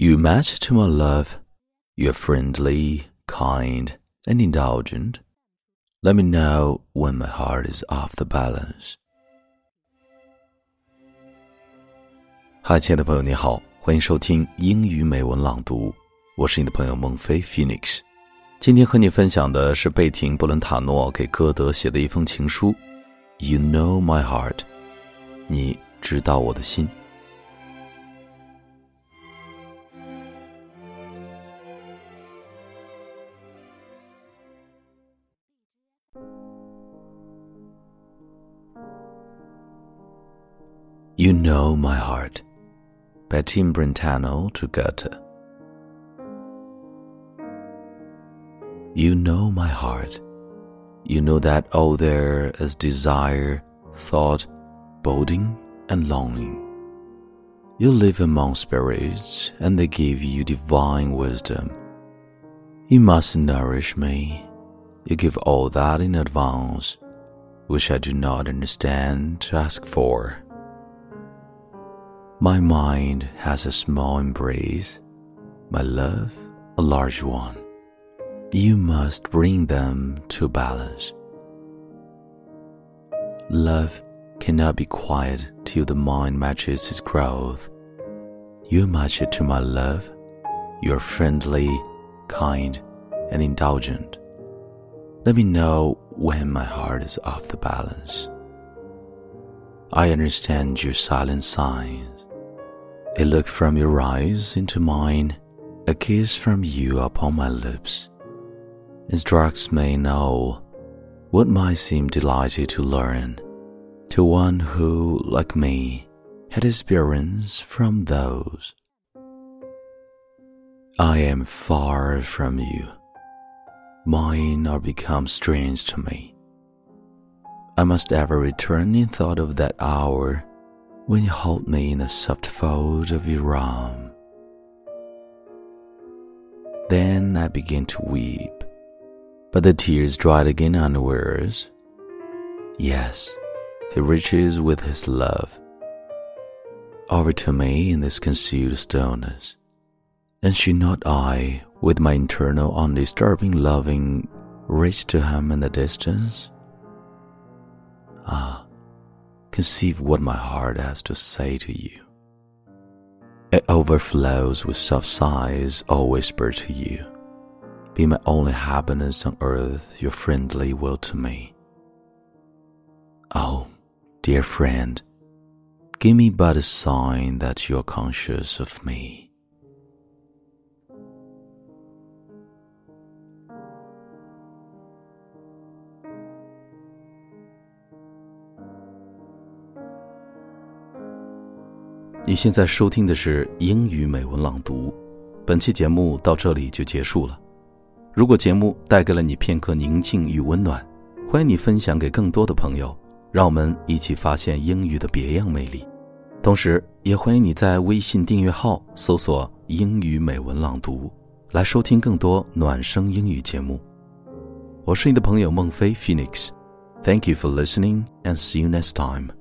You match to my love. You're friendly, kind, and indulgent. Let me know when my heart is off the balance. 嗨，亲爱的朋友，你好，欢迎收听英语美文朗读，我是你的朋友孟非 Phoenix。今天和你分享的是贝廷·布伦塔诺给歌德写的一封情书。You know my heart，你知道我的心。You Know My Heart by Tim Brentano to Goethe. You know my heart. You know that all there is desire, thought, boding, and longing. You live among spirits, and they give you divine wisdom. You must nourish me. You give all that in advance, which I do not understand to ask for. My mind has a small embrace, my love a large one. You must bring them to balance. Love cannot be quiet till the mind matches its growth. You match it to my love. You're friendly, kind, and indulgent. Let me know when my heart is off the balance. I understand your silent signs a look from your eyes into mine, a kiss from you upon my lips. Instructs me know what might seem delighted to learn to one who, like me, had experience from those. I am far from you. Mine are become strange to me. I must ever return in thought of that hour when you hold me in the soft fold of your arm. Then I begin to weep, but the tears dried again unawares. Yes, he reaches with his love over to me in this concealed stillness, and should not I, with my internal undisturbing loving, reach to him in the distance? Ah, conceive what my heart has to say to you. It overflows with soft sighs or whisper to you. Be my only happiness on earth, your friendly will to me. Oh, dear friend, give me but a sign that you are conscious of me. 你现在收听的是英语美文朗读，本期节目到这里就结束了。如果节目带给了你片刻宁静与温暖，欢迎你分享给更多的朋友，让我们一起发现英语的别样魅力。同时，也欢迎你在微信订阅号搜索“英语美文朗读”，来收听更多暖声英语节目。我是你的朋友孟非 Phoenix，Thank you for listening and see you next time.